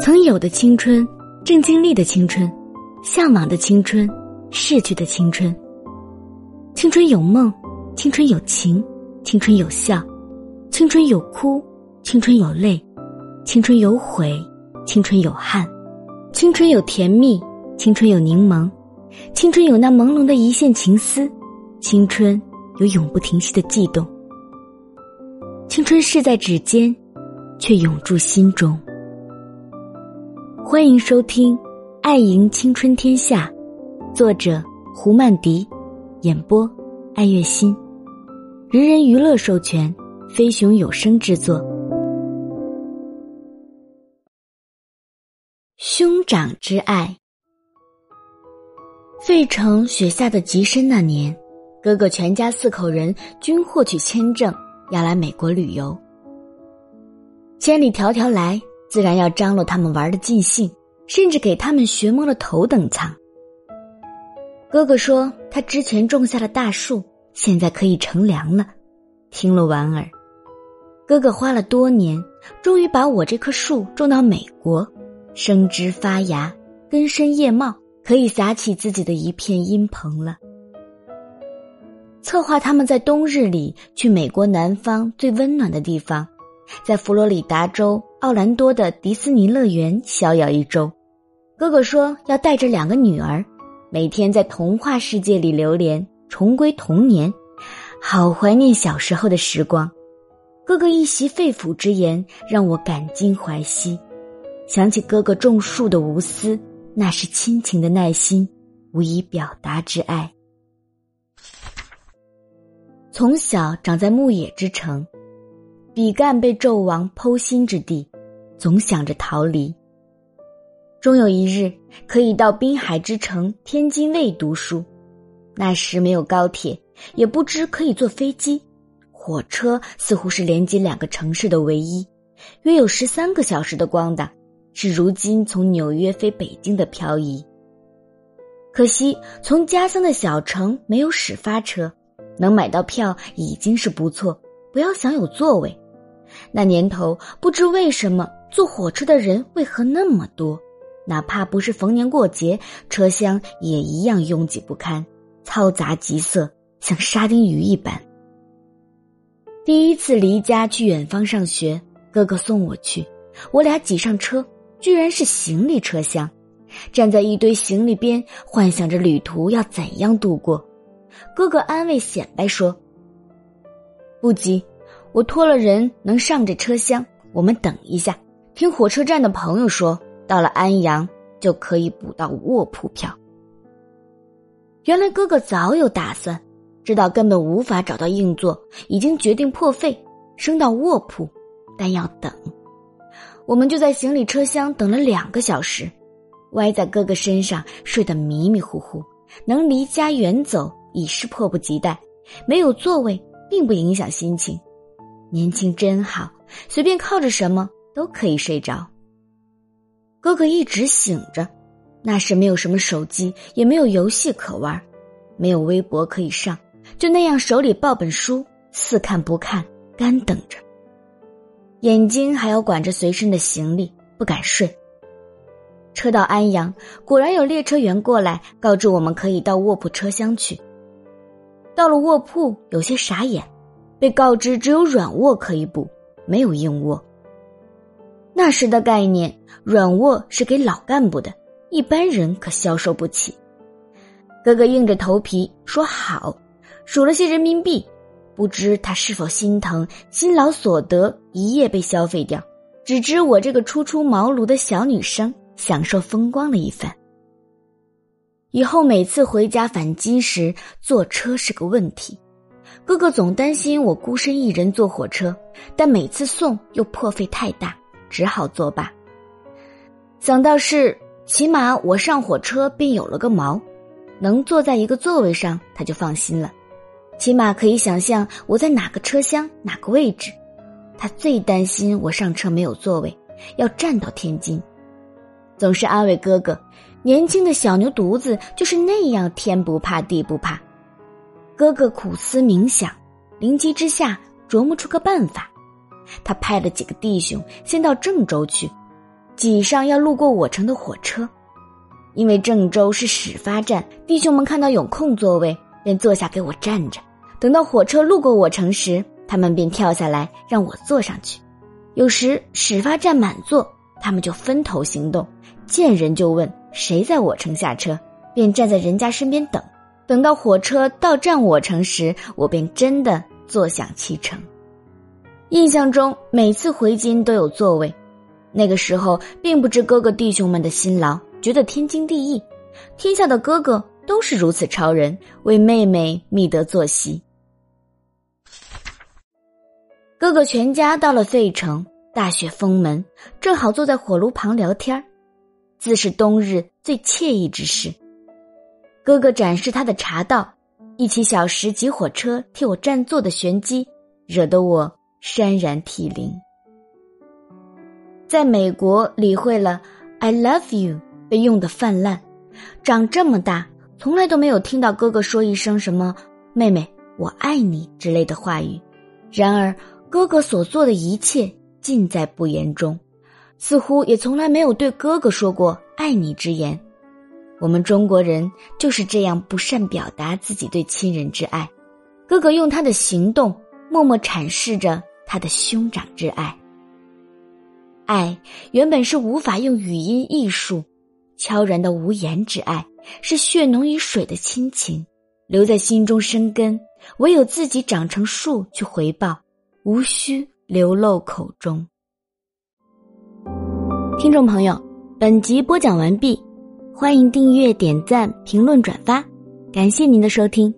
曾有的青春，正经历的青春，向往的青春，逝去的青春。青春有梦，青春有情，青春有笑，青春有哭，青春有泪，青春有悔，青春有憾，青春有甜蜜，青春有柠檬，青春有那朦胧的一线情丝，青春有永不停息的悸动。青春逝在指尖，却永驻心中。欢迎收听《爱赢青春天下》，作者胡曼迪，演播爱月心，人人娱乐授权，飞熊有声制作。兄长之爱，费城雪下的极深那年，哥哥全家四口人均获取签证，要来美国旅游。千里迢迢来。自然要张罗他们玩的尽兴，甚至给他们学摸了头等舱。哥哥说他之前种下了大树，现在可以乘凉了，听了莞尔。哥哥花了多年，终于把我这棵树种到美国，生枝发芽，根深叶茂，可以撒起自己的一片阴棚了。策划他们在冬日里去美国南方最温暖的地方。在佛罗里达州奥兰多的迪士尼乐园逍遥一周，哥哥说要带着两个女儿，每天在童话世界里流连，重归童年，好怀念小时候的时光。哥哥一席肺腑之言让我感襟怀惜，想起哥哥种树的无私，那是亲情的耐心，无以表达之爱。从小长在牧野之城。比干被纣王剖心之地，总想着逃离。终有一日可以到滨海之城天津卫读书，那时没有高铁，也不知可以坐飞机，火车似乎是连接两个城市的唯一，约有十三个小时的光的，是如今从纽约飞北京的漂移。可惜从家乡的小城没有始发车，能买到票已经是不错，不要想有座位。那年头，不知为什么坐火车的人为何那么多，哪怕不是逢年过节，车厢也一样拥挤不堪，嘈杂急塞，像沙丁鱼一般。第一次离家去远方上学，哥哥送我去，我俩挤上车，居然是行李车厢，站在一堆行李边，幻想着旅途要怎样度过。哥哥安慰显摆说：“不急。”我托了人能上这车厢，我们等一下。听火车站的朋友说，到了安阳就可以补到卧铺票。原来哥哥早有打算，知道根本无法找到硬座，已经决定破费升到卧铺，但要等。我们就在行李车厢等了两个小时，歪在哥哥身上睡得迷迷糊糊。能离家远走已是迫不及待，没有座位并不影响心情。年轻真好，随便靠着什么都可以睡着。哥哥一直醒着，那时没有什么手机，也没有游戏可玩，没有微博可以上，就那样手里抱本书，似看不看，干等着。眼睛还要管着随身的行李，不敢睡。车到安阳，果然有列车员过来告知我们可以到卧铺车厢去。到了卧铺，有些傻眼。被告知只有软卧可以补，没有硬卧。那时的概念，软卧是给老干部的，一般人可消受不起。哥哥硬着头皮说好，数了些人民币，不知他是否心疼辛劳所得一夜被消费掉，只知我这个初出茅庐的小女生享受风光了一番。以后每次回家返京时，坐车是个问题。哥哥总担心我孤身一人坐火车，但每次送又破费太大，只好作罢。想到是起码我上火车便有了个锚，能坐在一个座位上，他就放心了。起码可以想象我在哪个车厢哪个位置。他最担心我上车没有座位，要站到天津。总是安慰哥哥，年轻的小牛犊子就是那样天不怕地不怕。哥哥苦思冥想，灵机之下琢磨出个办法。他派了几个弟兄先到郑州去，挤上要路过我城的火车。因为郑州是始发站，弟兄们看到有空座位，便坐下给我站着。等到火车路过我城时，他们便跳下来让我坐上去。有时始发站满座，他们就分头行动，见人就问谁在我城下车，便站在人家身边等。等到火车到站我城时，我便真的坐享其成。印象中每次回京都有座位，那个时候并不知哥哥弟兄们的辛劳。觉得天经地义，天下的哥哥都是如此超人，为妹妹觅得坐席。哥哥全家到了费城，大雪封门，正好坐在火炉旁聊天自是冬日最惬意之事。哥哥展示他的茶道，一起小时挤火车替我占座的玄机，惹得我潸然涕零。在美国理会了 “I love you”。被用的泛滥，长这么大从来都没有听到哥哥说一声什么“妹妹，我爱你”之类的话语。然而，哥哥所做的一切尽在不言中，似乎也从来没有对哥哥说过“爱你”之言。我们中国人就是这样不善表达自己对亲人之爱。哥哥用他的行动默默阐释着他的兄长之爱。爱原本是无法用语音艺术。悄然的无言之爱，是血浓于水的亲情，留在心中生根。唯有自己长成树去回报，无需流露口中。听众朋友，本集播讲完毕，欢迎订阅、点赞、评论、转发，感谢您的收听。